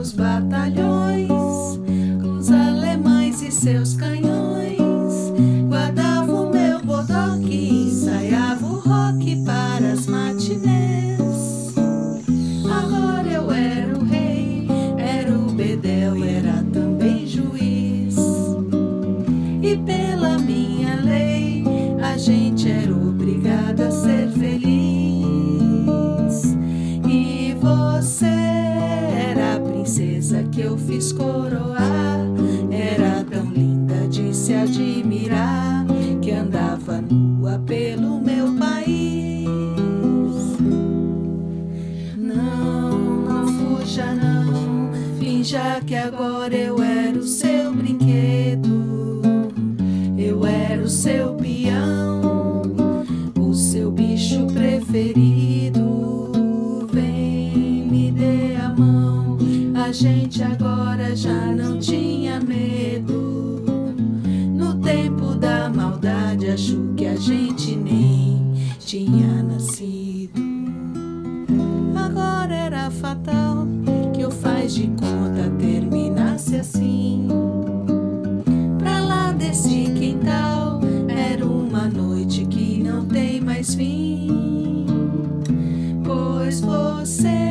enfrentava os batalhões, os alemães e seus canhões. Guardava o meu bodoque, ensaiava o rock para as matinês. Agora eu era o rei, era o bedel, era também juiz. E pela minha lei, a gente era obrigado a ser feliz. E você princesa que eu fiz coroar. Era tão linda de se admirar que andava nua pelo meu país. Não, não fuja, não. Finja que agora eu era o seu brinquedo. Eu era o seu peão, o seu bicho preferido. Gente agora já não tinha medo. No tempo da maldade, acho que a gente nem tinha nascido. Agora era fatal que eu faz de conta terminasse assim. Pra lá desse quintal era uma noite que não tem mais fim. Pois você